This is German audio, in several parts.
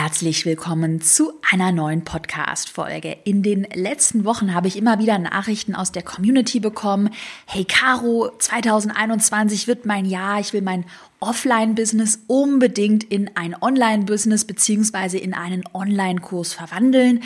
Herzlich willkommen zu einer neuen Podcast-Folge. In den letzten Wochen habe ich immer wieder Nachrichten aus der Community bekommen. Hey Caro, 2021 wird mein Jahr. Ich will mein Offline-Business unbedingt in ein Online-Business beziehungsweise in einen Online-Kurs verwandeln.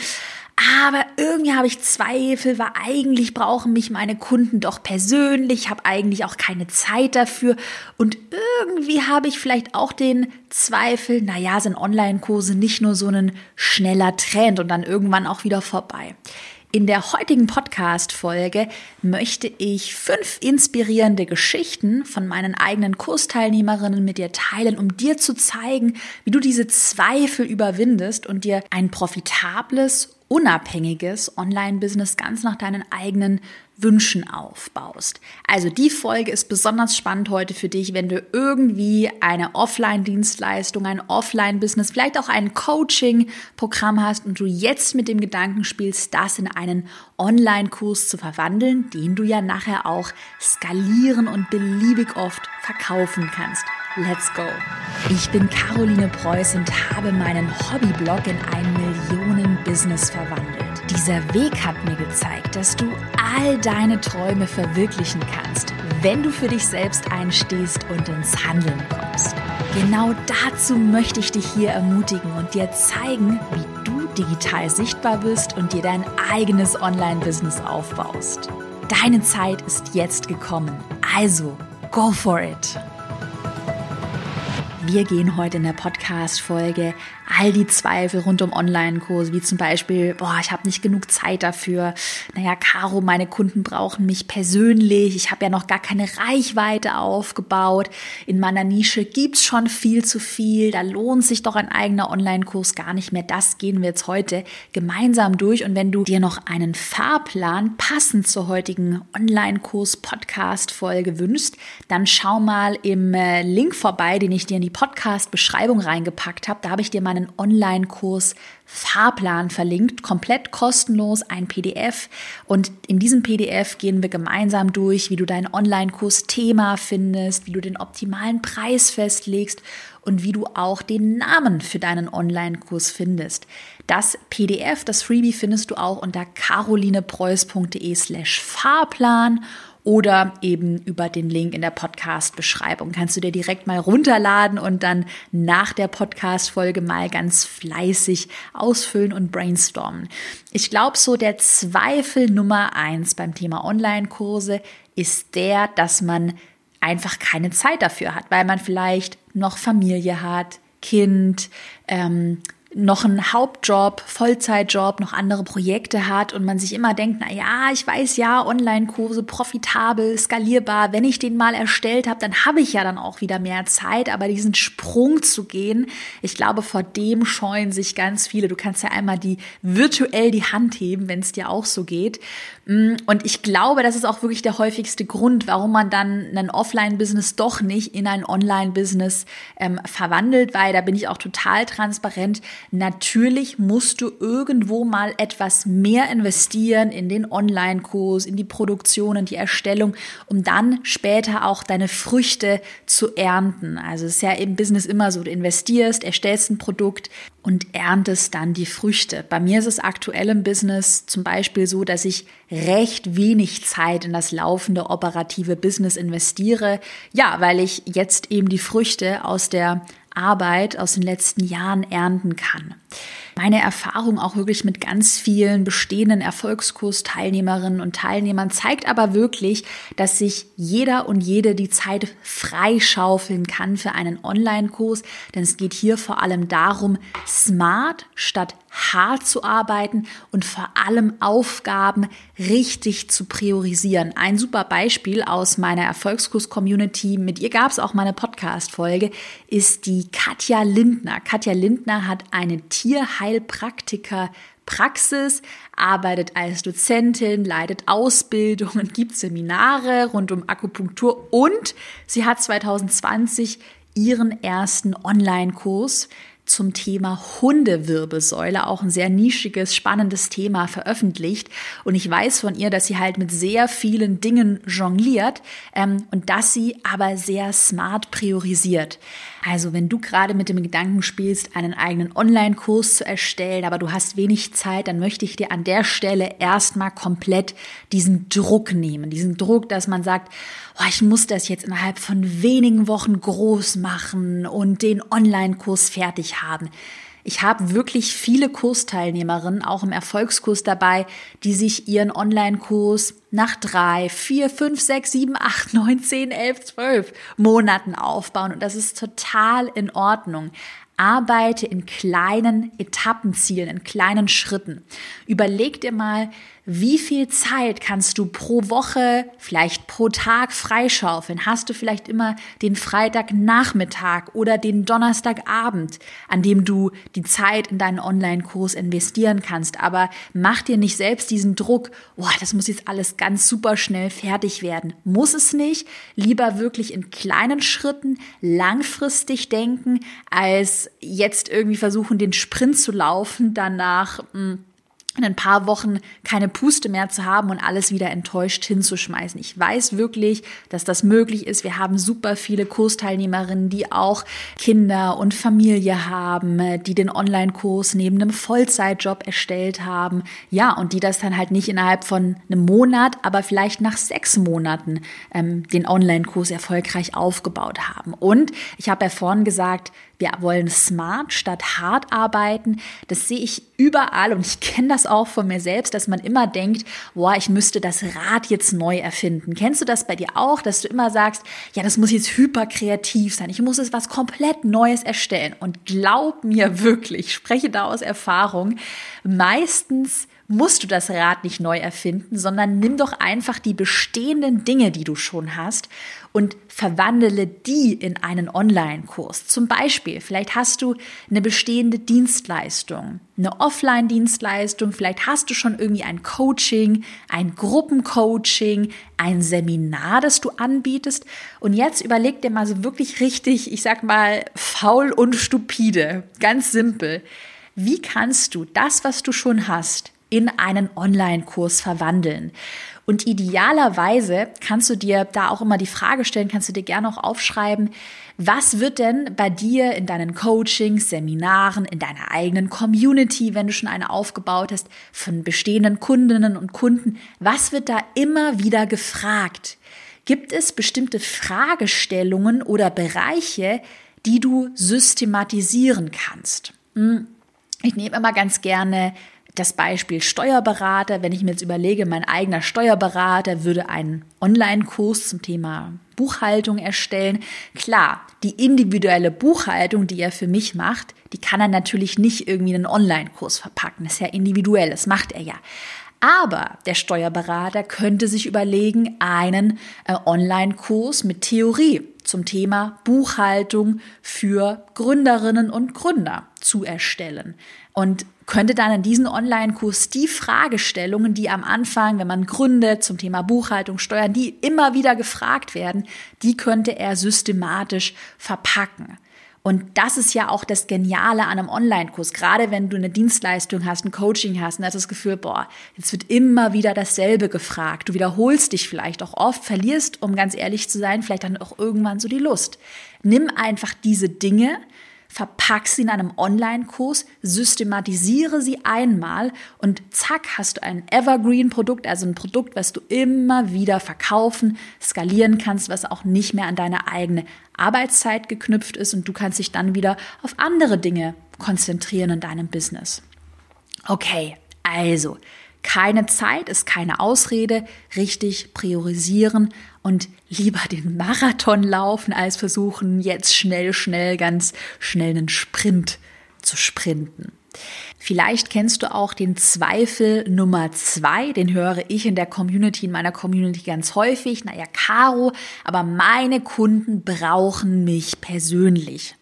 Aber irgendwie habe ich Zweifel, weil eigentlich brauchen mich meine Kunden doch persönlich, habe eigentlich auch keine Zeit dafür und irgendwie habe ich vielleicht auch den Zweifel, naja, sind Online-Kurse nicht nur so ein schneller Trend und dann irgendwann auch wieder vorbei. In der heutigen Podcast-Folge möchte ich fünf inspirierende Geschichten von meinen eigenen Kursteilnehmerinnen mit dir teilen, um dir zu zeigen, wie du diese Zweifel überwindest und dir ein profitables unabhängiges Online-Business ganz nach deinen eigenen Wünschen aufbaust. Also die Folge ist besonders spannend heute für dich, wenn du irgendwie eine Offline-Dienstleistung, ein Offline-Business, vielleicht auch ein Coaching-Programm hast und du jetzt mit dem Gedanken spielst, das in einen Online-Kurs zu verwandeln, den du ja nachher auch skalieren und beliebig oft verkaufen kannst. Let's go! Ich bin Caroline Preuß und habe meinen Hobbyblog in ein Millionen-Business verwandelt. Dieser Weg hat mir gezeigt, dass du all deine Träume verwirklichen kannst, wenn du für dich selbst einstehst und ins Handeln kommst. Genau dazu möchte ich dich hier ermutigen und dir zeigen, wie du digital sichtbar bist und dir dein eigenes Online-Business aufbaust. Deine Zeit ist jetzt gekommen. Also, go for it! Wir gehen heute in der Podcast-Folge all die Zweifel rund um Online-Kurse, wie zum Beispiel, boah, ich habe nicht genug Zeit dafür. Naja, Caro, meine Kunden brauchen mich persönlich. Ich habe ja noch gar keine Reichweite aufgebaut. In meiner Nische gibt's schon viel zu viel. Da lohnt sich doch ein eigener Online-Kurs gar nicht mehr. Das gehen wir jetzt heute gemeinsam durch. Und wenn du dir noch einen Fahrplan passend zur heutigen Online-Kurs-Podcast-Folge wünschst, dann schau mal im äh, Link vorbei, den ich dir in die Podcast-Beschreibung reingepackt habe. Da habe ich dir meinen Online-Kurs Fahrplan verlinkt, komplett kostenlos, ein PDF. Und in diesem PDF gehen wir gemeinsam durch, wie du deinen Online-Kurs Thema findest, wie du den optimalen Preis festlegst und wie du auch den Namen für deinen Online-Kurs findest. Das PDF, das Freebie findest du auch unter carolinepreuß.de slash Fahrplan oder eben über den Link in der Podcast-Beschreibung. Kannst du dir direkt mal runterladen und dann nach der Podcast-Folge mal ganz fleißig ausfüllen und brainstormen. Ich glaube, so der Zweifel Nummer eins beim Thema Online-Kurse ist der, dass man einfach keine Zeit dafür hat, weil man vielleicht noch Familie hat, Kind, ähm, noch einen Hauptjob, Vollzeitjob, noch andere Projekte hat und man sich immer denkt, na ja, ich weiß ja, Online-Kurse profitabel, skalierbar, wenn ich den mal erstellt habe, dann habe ich ja dann auch wieder mehr Zeit, aber diesen Sprung zu gehen, ich glaube, vor dem scheuen sich ganz viele. Du kannst ja einmal die virtuell die Hand heben, wenn es dir auch so geht. Mm, und ich glaube, das ist auch wirklich der häufigste Grund, warum man dann ein Offline-Business doch nicht in ein Online-Business ähm, verwandelt, weil da bin ich auch total transparent. Natürlich musst du irgendwo mal etwas mehr investieren in den Online-Kurs, in die Produktion, in die Erstellung, um dann später auch deine Früchte zu ernten. Also es ist ja im Business immer so, du investierst, erstellst ein Produkt, und erntest dann die Früchte. Bei mir ist es aktuell im Business zum Beispiel so, dass ich recht wenig Zeit in das laufende operative Business investiere. Ja, weil ich jetzt eben die Früchte aus der Arbeit aus den letzten Jahren ernten kann. Meine Erfahrung auch wirklich mit ganz vielen bestehenden Erfolgskursteilnehmerinnen und Teilnehmern zeigt aber wirklich, dass sich jeder und jede die Zeit freischaufeln kann für einen Online-Kurs, denn es geht hier vor allem darum, smart statt hart zu arbeiten und vor allem Aufgaben richtig zu priorisieren. Ein super Beispiel aus meiner Erfolgskurs-Community, mit ihr gab es auch mal eine Podcast-Folge, ist die Katja Lindner. Katja Lindner hat eine Tierheilpraktiker Praxis, arbeitet als Dozentin, leitet Ausbildungen, gibt Seminare rund um Akupunktur und sie hat 2020 ihren ersten Online-Kurs zum Thema Hundewirbelsäule, auch ein sehr nischiges, spannendes Thema veröffentlicht. Und ich weiß von ihr, dass sie halt mit sehr vielen Dingen jongliert ähm, und dass sie aber sehr smart priorisiert. Also wenn du gerade mit dem Gedanken spielst, einen eigenen Online-Kurs zu erstellen, aber du hast wenig Zeit, dann möchte ich dir an der Stelle erstmal komplett diesen Druck nehmen. Diesen Druck, dass man sagt, oh, ich muss das jetzt innerhalb von wenigen Wochen groß machen und den Online-Kurs fertig haben. Ich habe wirklich viele Kursteilnehmerinnen, auch im Erfolgskurs dabei, die sich ihren Online-Kurs nach drei, vier, fünf, sechs, sieben, acht, neun, zehn, elf, zwölf Monaten aufbauen. Und das ist total in Ordnung. Arbeite in kleinen Etappenzielen, in kleinen Schritten. Überleg dir mal, wie viel Zeit kannst du pro Woche, vielleicht pro Tag freischaufeln? Hast du vielleicht immer den Freitagnachmittag oder den Donnerstagabend, an dem du die Zeit in deinen Online-Kurs investieren kannst? Aber mach dir nicht selbst diesen Druck, oh, das muss jetzt alles ganz super schnell fertig werden. Muss es nicht. Lieber wirklich in kleinen Schritten langfristig denken, als jetzt irgendwie versuchen, den Sprint zu laufen, danach, mh, hm, in ein paar Wochen keine Puste mehr zu haben und alles wieder enttäuscht hinzuschmeißen. Ich weiß wirklich, dass das möglich ist. Wir haben super viele Kursteilnehmerinnen, die auch Kinder und Familie haben, die den Online-Kurs neben einem Vollzeitjob erstellt haben. Ja, und die das dann halt nicht innerhalb von einem Monat, aber vielleicht nach sechs Monaten ähm, den Online-Kurs erfolgreich aufgebaut haben. Und ich habe ja vorhin gesagt, wir wollen smart statt hart arbeiten. Das sehe ich überall und ich kenne das auch von mir selbst, dass man immer denkt, boah, ich müsste das Rad jetzt neu erfinden. Kennst du das bei dir auch, dass du immer sagst, ja, das muss jetzt hyper kreativ sein. Ich muss jetzt was komplett Neues erstellen. Und glaub mir wirklich, ich spreche da aus Erfahrung, meistens musst du das Rad nicht neu erfinden, sondern nimm doch einfach die bestehenden Dinge, die du schon hast und verwandle die in einen Online-Kurs. Zum Beispiel, vielleicht hast du eine bestehende Dienstleistung, eine Offline-Dienstleistung, vielleicht hast du schon irgendwie ein Coaching, ein Gruppencoaching, ein Seminar, das du anbietest. Und jetzt überleg dir mal so wirklich richtig, ich sag mal, faul und stupide, ganz simpel. Wie kannst du das, was du schon hast, in einen Online-Kurs verwandeln. Und idealerweise kannst du dir da auch immer die Frage stellen, kannst du dir gerne auch aufschreiben, was wird denn bei dir in deinen Coachings, Seminaren, in deiner eigenen Community, wenn du schon eine aufgebaut hast, von bestehenden Kundinnen und Kunden, was wird da immer wieder gefragt? Gibt es bestimmte Fragestellungen oder Bereiche, die du systematisieren kannst? Hm, ich nehme immer ganz gerne das Beispiel Steuerberater, wenn ich mir jetzt überlege, mein eigener Steuerberater würde einen Online-Kurs zum Thema Buchhaltung erstellen. Klar, die individuelle Buchhaltung, die er für mich macht, die kann er natürlich nicht irgendwie in einen Online-Kurs verpacken. Das ist ja individuell, das macht er ja. Aber der Steuerberater könnte sich überlegen, einen äh, Online-Kurs mit Theorie zum Thema Buchhaltung für Gründerinnen und Gründer zu erstellen. Und könnte dann in diesen Online-Kurs die Fragestellungen, die am Anfang, wenn man gründet, zum Thema Buchhaltung, Steuern, die immer wieder gefragt werden, die könnte er systematisch verpacken. Und das ist ja auch das Geniale an einem Online-Kurs. Gerade wenn du eine Dienstleistung hast, ein Coaching hast und hast das Gefühl, boah, jetzt wird immer wieder dasselbe gefragt. Du wiederholst dich vielleicht auch oft, verlierst, um ganz ehrlich zu sein, vielleicht dann auch irgendwann so die Lust. Nimm einfach diese Dinge, verpack sie in einem Online-Kurs, systematisiere sie einmal und zack, hast du ein Evergreen-Produkt, also ein Produkt, was du immer wieder verkaufen, skalieren kannst, was auch nicht mehr an deine eigene Arbeitszeit geknüpft ist und du kannst dich dann wieder auf andere Dinge konzentrieren in deinem Business. Okay, also keine Zeit ist keine Ausrede, richtig priorisieren und lieber den Marathon laufen, als versuchen, jetzt schnell, schnell, ganz schnell einen Sprint zu sprinten. Vielleicht kennst du auch den Zweifel Nummer zwei, den höre ich in der Community, in meiner Community ganz häufig. Naja, Caro, aber meine Kunden brauchen mich persönlich.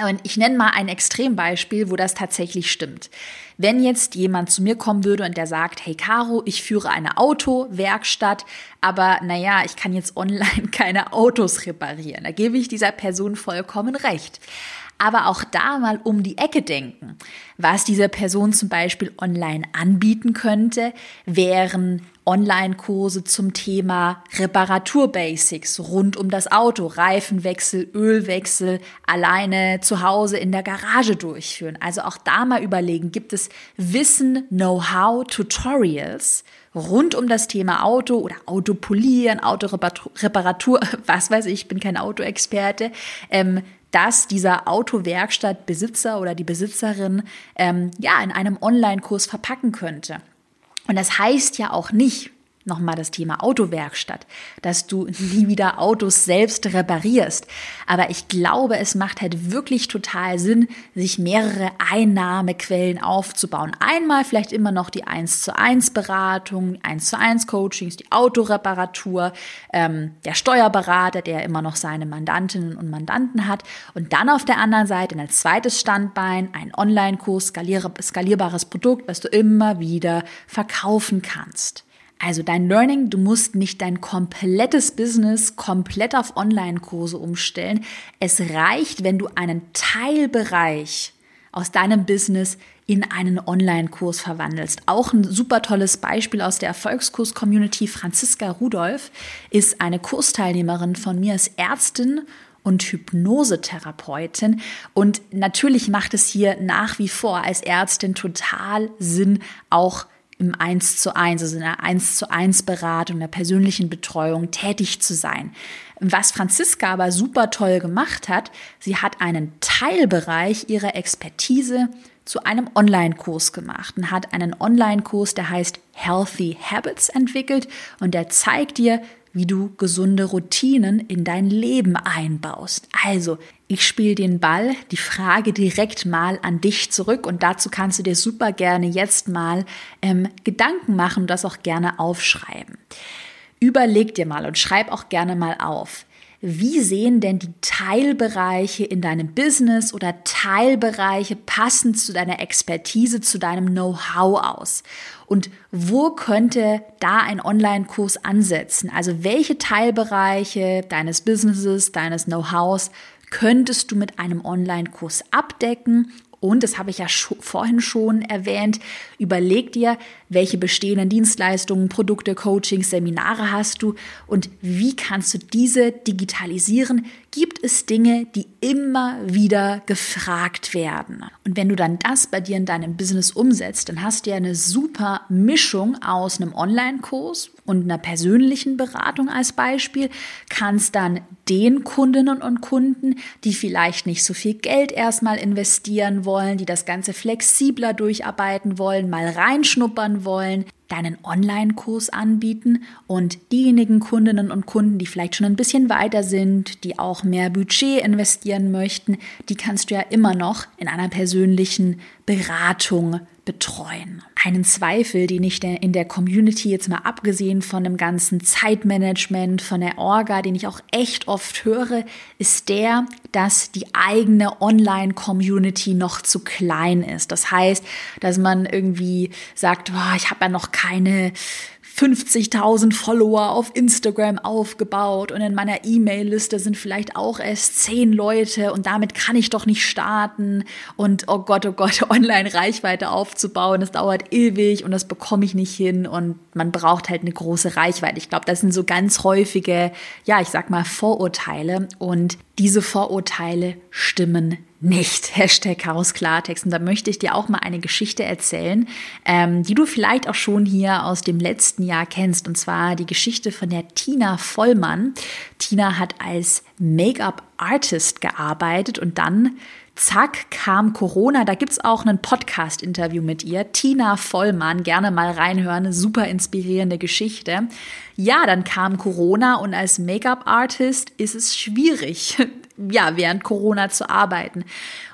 Und ich nenne mal ein Extrembeispiel, wo das tatsächlich stimmt. Wenn jetzt jemand zu mir kommen würde und der sagt, hey Caro, ich führe eine Autowerkstatt, aber naja, ich kann jetzt online keine Autos reparieren. Da gebe ich dieser Person vollkommen recht. Aber auch da mal um die Ecke denken. Was diese Person zum Beispiel online anbieten könnte, wären Online-Kurse zum Thema Reparaturbasics rund um das Auto, Reifenwechsel, Ölwechsel, alleine zu Hause in der Garage durchführen. Also auch da mal überlegen, gibt es Wissen, Know-how, Tutorials rund um das Thema Auto oder Auto polieren, Autoreparatur, was weiß ich, ich bin kein Autoexperte, ähm, dass dieser Autowerkstattbesitzer oder die Besitzerin ähm, ja in einem Online-Kurs verpacken könnte. Und das heißt ja auch nicht, nochmal das Thema Autowerkstatt, dass du nie wieder Autos selbst reparierst. Aber ich glaube, es macht halt wirklich total Sinn, sich mehrere Einnahmequellen aufzubauen. Einmal vielleicht immer noch die 1 zu 1 Beratung, 1 zu 1 Coachings, die Autoreparatur, ähm, der Steuerberater, der immer noch seine Mandantinnen und Mandanten hat. Und dann auf der anderen Seite ein zweites Standbein, ein Online-Kurs, skalierbares Produkt, was du immer wieder verkaufen kannst. Also dein Learning, du musst nicht dein komplettes Business komplett auf Online-Kurse umstellen. Es reicht, wenn du einen Teilbereich aus deinem Business in einen Online-Kurs verwandelst. Auch ein super tolles Beispiel aus der Erfolgskurs-Community. Franziska Rudolph ist eine Kursteilnehmerin von mir als Ärztin und Hypnosetherapeutin. Und natürlich macht es hier nach wie vor als Ärztin total Sinn, auch im 1 zu 1, also in einer 1 zu 1 Beratung, der persönlichen Betreuung tätig zu sein. Was Franziska aber super toll gemacht hat, sie hat einen Teilbereich ihrer Expertise zu einem Online-Kurs gemacht und hat einen Online-Kurs, der heißt Healthy Habits entwickelt und der zeigt dir, wie du gesunde Routinen in dein Leben einbaust. Also, ich spiele den Ball, die Frage direkt mal an dich zurück und dazu kannst du dir super gerne jetzt mal ähm, Gedanken machen und das auch gerne aufschreiben. Überleg dir mal und schreib auch gerne mal auf. Wie sehen denn die Teilbereiche in deinem Business oder Teilbereiche passend zu deiner Expertise, zu deinem Know-how aus? Und wo könnte da ein Online-Kurs ansetzen? Also welche Teilbereiche deines Businesses, deines Know-hows könntest du mit einem Online-Kurs abdecken und, das habe ich ja vorhin schon erwähnt, überleg dir, welche bestehenden Dienstleistungen, Produkte, Coachings, Seminare hast du und wie kannst du diese digitalisieren? Gibt es Dinge, die immer wieder gefragt werden? Und wenn du dann das bei dir in deinem Business umsetzt, dann hast du ja eine super Mischung aus einem Online-Kurs und einer persönlichen Beratung als Beispiel, kannst dann den Kundinnen und Kunden, die vielleicht nicht so viel Geld erstmal investieren wollen, die das Ganze flexibler durcharbeiten wollen, mal reinschnuppern wollen, deinen Online-Kurs anbieten und diejenigen Kundinnen und Kunden, die vielleicht schon ein bisschen weiter sind, die auch mehr Budget investieren möchten, die kannst du ja immer noch in einer persönlichen Beratung betreuen. Einen Zweifel, den ich in der Community jetzt mal abgesehen von dem ganzen Zeitmanagement, von der Orga, den ich auch echt oft höre, ist der, dass die eigene Online-Community noch zu klein ist. Das heißt, dass man irgendwie sagt, oh, ich habe ja noch keine 50.000 Follower auf Instagram aufgebaut und in meiner E-Mail-Liste sind vielleicht auch erst zehn Leute und damit kann ich doch nicht starten und oh Gott, oh Gott, Online-Reichweite aufzubauen, das dauert ewig und das bekomme ich nicht hin und man braucht halt eine große Reichweite. Ich glaube, das sind so ganz häufige, ja, ich sag mal Vorurteile und diese Vorurteile stimmen nicht. Hashtag Chaos Klartext. Und da möchte ich dir auch mal eine Geschichte erzählen, ähm, die du vielleicht auch schon hier aus dem letzten Jahr kennst. Und zwar die Geschichte von der Tina Vollmann. Tina hat als Make-up-Artist gearbeitet und dann Zack, kam Corona. Da gibt's auch einen Podcast-Interview mit ihr. Tina Vollmann, gerne mal reinhören. Super inspirierende Geschichte. Ja, dann kam Corona und als Make-up-Artist ist es schwierig, ja, während Corona zu arbeiten.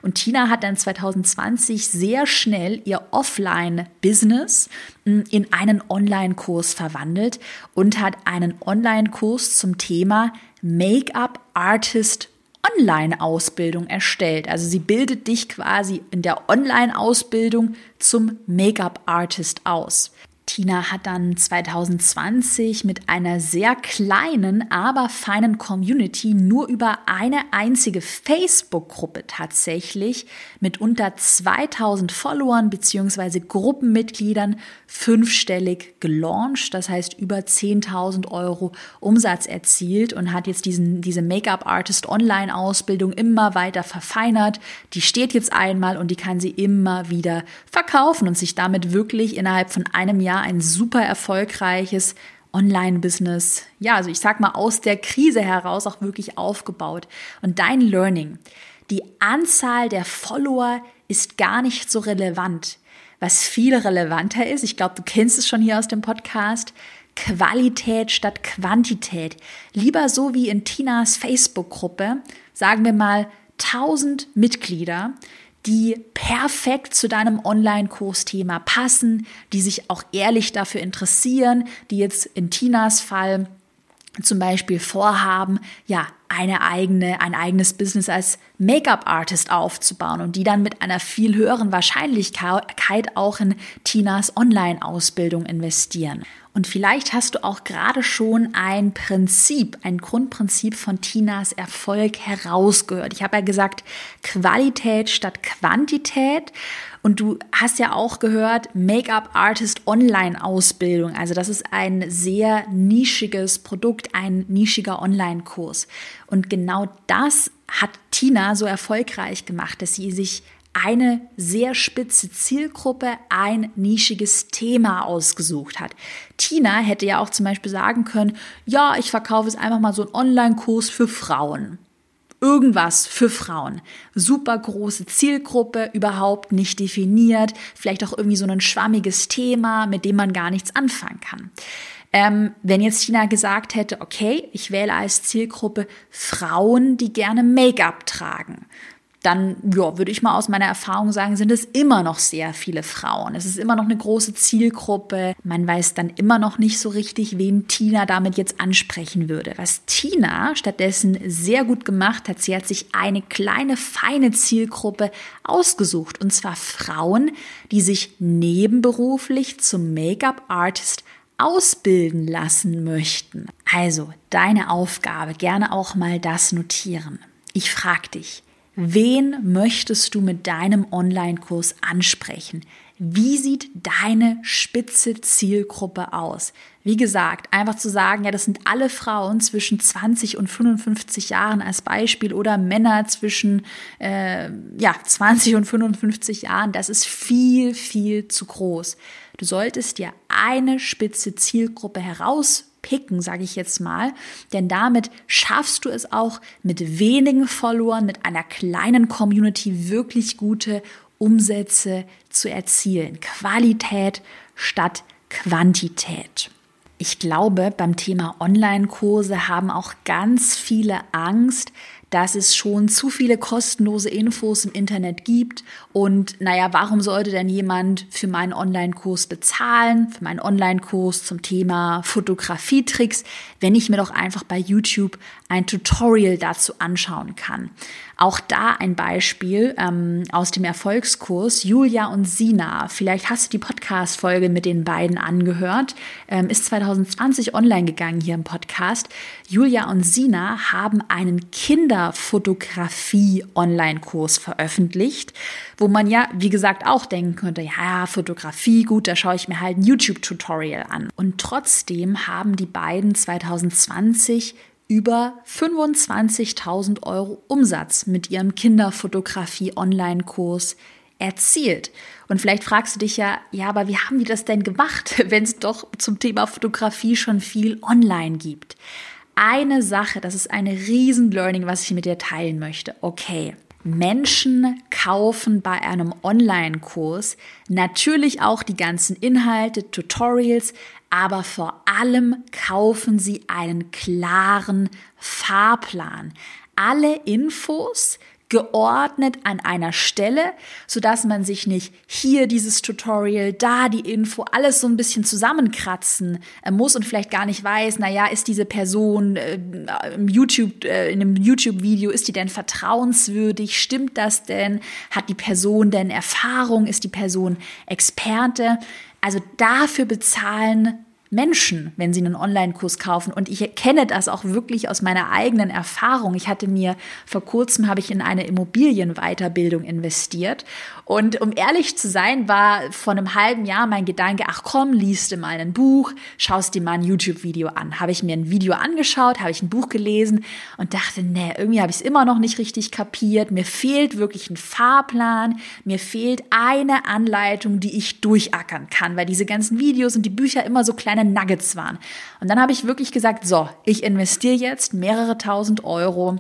Und Tina hat dann 2020 sehr schnell ihr Offline-Business hm, in einen Online-Kurs verwandelt und hat einen Online-Kurs zum Thema Make-up-Artist Online-Ausbildung erstellt. Also sie bildet dich quasi in der Online-Ausbildung zum Make-up-Artist aus. Tina hat dann 2020 mit einer sehr kleinen, aber feinen Community nur über eine einzige Facebook-Gruppe tatsächlich mit unter 2000 Followern bzw. Gruppenmitgliedern fünfstellig gelauncht, das heißt über 10.000 Euro Umsatz erzielt und hat jetzt diesen, diese Make-up-Artist Online-Ausbildung immer weiter verfeinert. Die steht jetzt einmal und die kann sie immer wieder verkaufen und sich damit wirklich innerhalb von einem Jahr ein super erfolgreiches Online-Business, ja, also ich sag mal aus der Krise heraus auch wirklich aufgebaut. Und dein Learning, die Anzahl der Follower ist gar nicht so relevant. Was viel relevanter ist, ich glaube, du kennst es schon hier aus dem Podcast, Qualität statt Quantität. Lieber so wie in Tinas Facebook-Gruppe, sagen wir mal 1000 Mitglieder, die perfekt zu deinem Online-Kursthema passen, die sich auch ehrlich dafür interessieren, die jetzt in Tinas Fall zum Beispiel vorhaben, ja, eine eigene, ein eigenes Business als Make-up-Artist aufzubauen und die dann mit einer viel höheren Wahrscheinlichkeit auch in Tinas Online-Ausbildung investieren. Und vielleicht hast du auch gerade schon ein Prinzip, ein Grundprinzip von Tinas Erfolg herausgehört. Ich habe ja gesagt, Qualität statt Quantität. Und du hast ja auch gehört, Make-up Artist Online Ausbildung. Also das ist ein sehr nischiges Produkt, ein nischiger Online-Kurs. Und genau das hat Tina so erfolgreich gemacht, dass sie sich eine sehr spitze Zielgruppe, ein nischiges Thema ausgesucht hat. Tina hätte ja auch zum Beispiel sagen können, ja, ich verkaufe jetzt einfach mal so einen Online-Kurs für Frauen. Irgendwas für Frauen. Super große Zielgruppe, überhaupt nicht definiert, vielleicht auch irgendwie so ein schwammiges Thema, mit dem man gar nichts anfangen kann. Ähm, wenn jetzt Tina gesagt hätte, okay, ich wähle als Zielgruppe Frauen, die gerne Make-up tragen, dann ja, würde ich mal aus meiner Erfahrung sagen, sind es immer noch sehr viele Frauen. Es ist immer noch eine große Zielgruppe. Man weiß dann immer noch nicht so richtig, wen Tina damit jetzt ansprechen würde. Was Tina stattdessen sehr gut gemacht hat, sie hat sich eine kleine, feine Zielgruppe ausgesucht. Und zwar Frauen, die sich nebenberuflich zum Make-up-Artist ausbilden lassen möchten. Also deine Aufgabe, gerne auch mal das notieren. Ich frage dich, Wen möchtest du mit deinem Online-Kurs ansprechen? Wie sieht deine spitze Zielgruppe aus? Wie gesagt, einfach zu sagen, ja, das sind alle Frauen zwischen 20 und 55 Jahren als Beispiel oder Männer zwischen äh, ja, 20 und 55 Jahren, das ist viel, viel zu groß. Du solltest dir eine spitze Zielgruppe heraus picken, sage ich jetzt mal. Denn damit schaffst du es auch mit wenigen Followern, mit einer kleinen Community wirklich gute Umsätze zu erzielen. Qualität statt Quantität. Ich glaube, beim Thema Online-Kurse haben auch ganz viele Angst, dass es schon zu viele kostenlose Infos im Internet gibt. Und naja, warum sollte denn jemand für meinen Online-Kurs bezahlen, für meinen Online-Kurs zum Thema Fotografietricks, wenn ich mir doch einfach bei YouTube ein Tutorial dazu anschauen kann? Auch da ein Beispiel ähm, aus dem Erfolgskurs Julia und Sina. Vielleicht hast du die Podcast-Folge mit den beiden angehört. Ähm, ist 2020 online gegangen hier im Podcast. Julia und Sina haben einen Kinderfotografie-Online-Kurs veröffentlicht, wo man ja, wie gesagt, auch denken könnte, ja, Fotografie, gut, da schaue ich mir halt ein YouTube-Tutorial an. Und trotzdem haben die beiden 2020 über 25.000 Euro Umsatz mit ihrem Kinderfotografie-Online-Kurs erzielt. Und vielleicht fragst du dich ja, ja, aber wie haben die das denn gemacht, wenn es doch zum Thema Fotografie schon viel online gibt? Eine Sache, das ist eine riesen Learning, was ich mit dir teilen möchte. Okay, Menschen kaufen bei einem Online-Kurs natürlich auch die ganzen Inhalte, Tutorials, aber vor allem kaufen sie einen klaren Fahrplan. Alle Infos geordnet an einer Stelle, so dass man sich nicht hier dieses Tutorial, da die Info, alles so ein bisschen zusammenkratzen äh, muss und vielleicht gar nicht weiß, na ja, ist diese Person äh, im YouTube, äh, in einem YouTube-Video, ist die denn vertrauenswürdig? Stimmt das denn? Hat die Person denn Erfahrung? Ist die Person Experte? Also dafür bezahlen Menschen, wenn sie einen Online-Kurs kaufen. Und ich kenne das auch wirklich aus meiner eigenen Erfahrung. Ich hatte mir vor kurzem habe ich in eine Immobilienweiterbildung investiert. Und um ehrlich zu sein, war vor einem halben Jahr mein Gedanke, ach komm, liest du mal ein Buch, schaust dir mal ein YouTube-Video an. Habe ich mir ein Video angeschaut, habe ich ein Buch gelesen und dachte, nee, irgendwie habe ich es immer noch nicht richtig kapiert. Mir fehlt wirklich ein Fahrplan. Mir fehlt eine Anleitung, die ich durchackern kann, weil diese ganzen Videos und die Bücher immer so klein kleine Nuggets waren. Und dann habe ich wirklich gesagt, so, ich investiere jetzt mehrere tausend Euro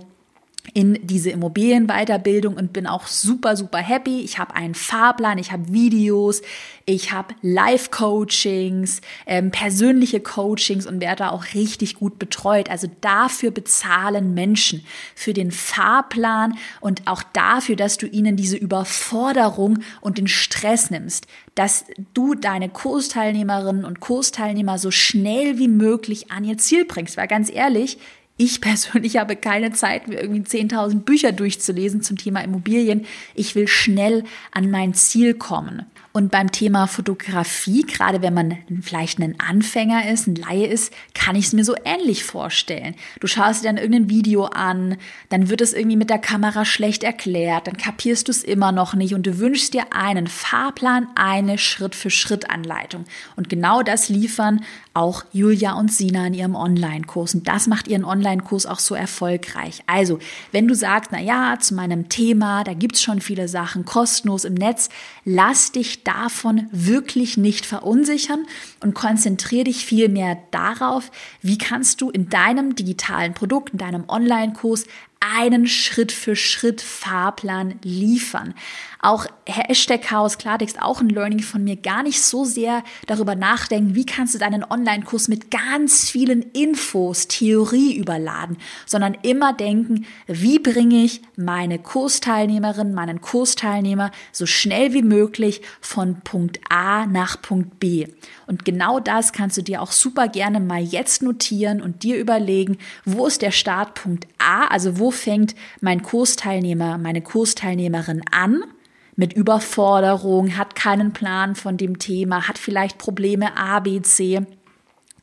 in diese Immobilienweiterbildung und bin auch super, super happy. Ich habe einen Fahrplan, ich habe Videos, ich habe Live-Coachings, ähm, persönliche Coachings und werde da auch richtig gut betreut. Also dafür bezahlen Menschen für den Fahrplan und auch dafür, dass du ihnen diese Überforderung und den Stress nimmst, dass du deine Kursteilnehmerinnen und Kursteilnehmer so schnell wie möglich an ihr Ziel bringst. Weil ganz ehrlich, ich persönlich habe keine Zeit, mir irgendwie 10.000 Bücher durchzulesen zum Thema Immobilien. Ich will schnell an mein Ziel kommen. Und beim Thema Fotografie, gerade wenn man vielleicht ein Anfänger ist, ein Laie ist, kann ich es mir so ähnlich vorstellen. Du schaust dir dann irgendein Video an, dann wird es irgendwie mit der Kamera schlecht erklärt, dann kapierst du es immer noch nicht und du wünschst dir einen Fahrplan, eine Schritt-für-Schritt-Anleitung. Und genau das liefern auch Julia und Sina in ihrem Online-Kurs. Und das macht ihren Online-Kurs auch so erfolgreich. Also, wenn du sagst, na ja, zu meinem Thema, da gibt's schon viele Sachen kostenlos im Netz, lass dich davon wirklich nicht verunsichern und konzentriere dich vielmehr darauf, wie kannst du in deinem digitalen Produkt, in deinem Online-Kurs einen Schritt für Schritt Fahrplan liefern. Auch Hashtag Chaos Klartext, auch ein Learning von mir, gar nicht so sehr darüber nachdenken, wie kannst du deinen Online-Kurs mit ganz vielen Infos, Theorie überladen, sondern immer denken, wie bringe ich meine Kursteilnehmerin, meinen Kursteilnehmer so schnell wie möglich von Punkt A nach Punkt B. Und genau das kannst du dir auch super gerne mal jetzt notieren und dir überlegen, wo ist der Startpunkt A, also wo fängt mein Kursteilnehmer, meine Kursteilnehmerin an mit Überforderung, hat keinen Plan von dem Thema, hat vielleicht Probleme A, B, C.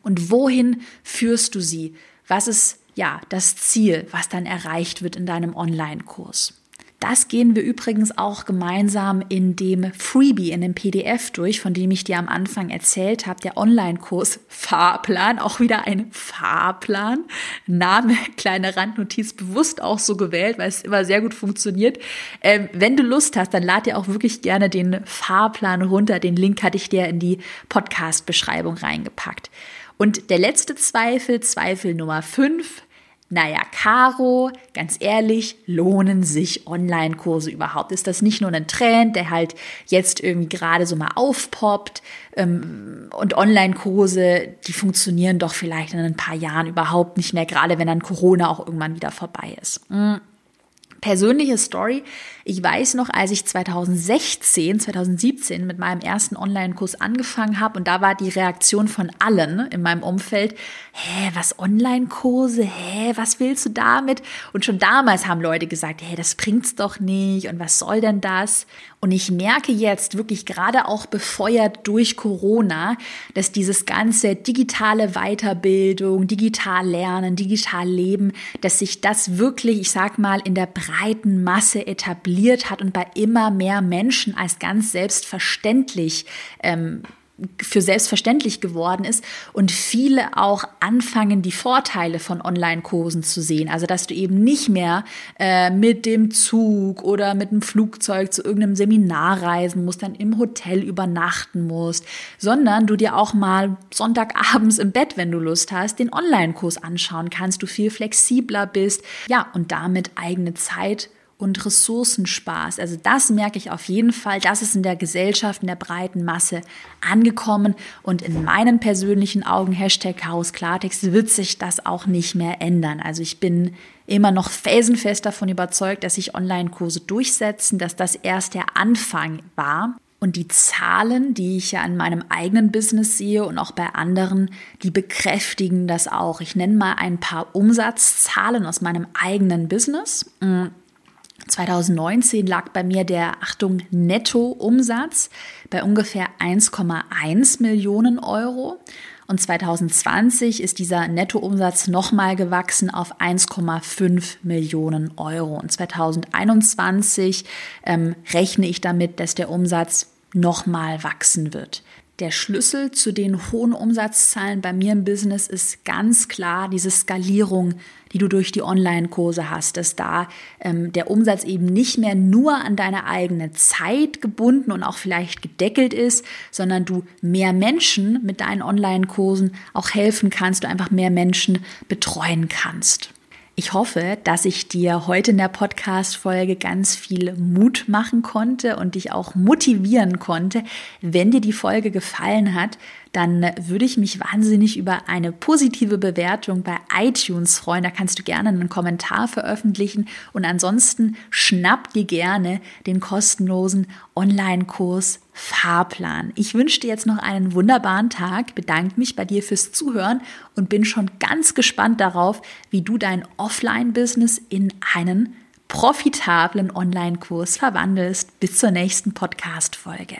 Und wohin führst du sie? Was ist ja das Ziel, was dann erreicht wird in deinem Online-Kurs? Das gehen wir übrigens auch gemeinsam in dem Freebie, in dem PDF durch, von dem ich dir am Anfang erzählt habe, der Online-Kurs Fahrplan, auch wieder ein Fahrplan. Name, kleine Randnotiz, bewusst auch so gewählt, weil es immer sehr gut funktioniert. Ähm, wenn du Lust hast, dann lad dir auch wirklich gerne den Fahrplan runter. Den Link hatte ich dir in die Podcast-Beschreibung reingepackt. Und der letzte Zweifel, Zweifel Nummer 5, naja, Caro, ganz ehrlich, lohnen sich Online-Kurse überhaupt? Ist das nicht nur ein Trend, der halt jetzt irgendwie gerade so mal aufpoppt? Ähm, und Online-Kurse, die funktionieren doch vielleicht in ein paar Jahren überhaupt nicht mehr, gerade wenn dann Corona auch irgendwann wieder vorbei ist. Hm. Persönliche Story. Ich weiß noch, als ich 2016, 2017 mit meinem ersten Online-Kurs angefangen habe und da war die Reaktion von allen in meinem Umfeld, hä, was Online-Kurse, hä, was willst du damit? Und schon damals haben Leute gesagt, hä, das bringt's doch nicht und was soll denn das? Und ich merke jetzt wirklich gerade auch befeuert durch Corona, dass dieses ganze digitale Weiterbildung, digital lernen, digital leben, dass sich das wirklich, ich sag mal, in der breiten Masse etabliert etabliert hat und bei immer mehr Menschen als ganz selbstverständlich ähm, für selbstverständlich geworden ist und viele auch anfangen, die Vorteile von Online-Kursen zu sehen. Also, dass du eben nicht mehr äh, mit dem Zug oder mit dem Flugzeug zu irgendeinem Seminar reisen musst, dann im Hotel übernachten musst, sondern du dir auch mal Sonntagabends im Bett, wenn du Lust hast, den Online-Kurs anschauen kannst, du viel flexibler bist, ja, und damit eigene Zeit und Ressourcen sparst. Also das merke ich auf jeden Fall. Das ist in der Gesellschaft, in der breiten Masse angekommen. Und in meinen persönlichen Augen, Hashtag Chaos Klartext, wird sich das auch nicht mehr ändern. Also ich bin immer noch felsenfest davon überzeugt, dass sich Online-Kurse durchsetzen, dass das erst der Anfang war. Und die Zahlen, die ich ja in meinem eigenen Business sehe und auch bei anderen, die bekräftigen das auch. Ich nenne mal ein paar Umsatzzahlen aus meinem eigenen Business. 2019 lag bei mir der, Achtung, Nettoumsatz bei ungefähr 1,1 Millionen Euro. Und 2020 ist dieser Nettoumsatz nochmal gewachsen auf 1,5 Millionen Euro. Und 2021 ähm, rechne ich damit, dass der Umsatz nochmal wachsen wird. Der Schlüssel zu den hohen Umsatzzahlen bei mir im Business ist ganz klar diese Skalierung, die du durch die Online-Kurse hast, dass da ähm, der Umsatz eben nicht mehr nur an deine eigene Zeit gebunden und auch vielleicht gedeckelt ist, sondern du mehr Menschen mit deinen Online-Kursen auch helfen kannst, du einfach mehr Menschen betreuen kannst. Ich hoffe, dass ich dir heute in der Podcast-Folge ganz viel Mut machen konnte und dich auch motivieren konnte. Wenn dir die Folge gefallen hat, dann würde ich mich wahnsinnig über eine positive Bewertung bei iTunes freuen. Da kannst du gerne einen Kommentar veröffentlichen und ansonsten schnapp dir gerne den kostenlosen Online-Kurs Fahrplan. Ich wünsche dir jetzt noch einen wunderbaren Tag, bedanke mich bei dir fürs Zuhören und bin schon ganz gespannt darauf, wie du dein Offline-Business in einen profitablen Online-Kurs verwandelst. Bis zur nächsten Podcast-Folge.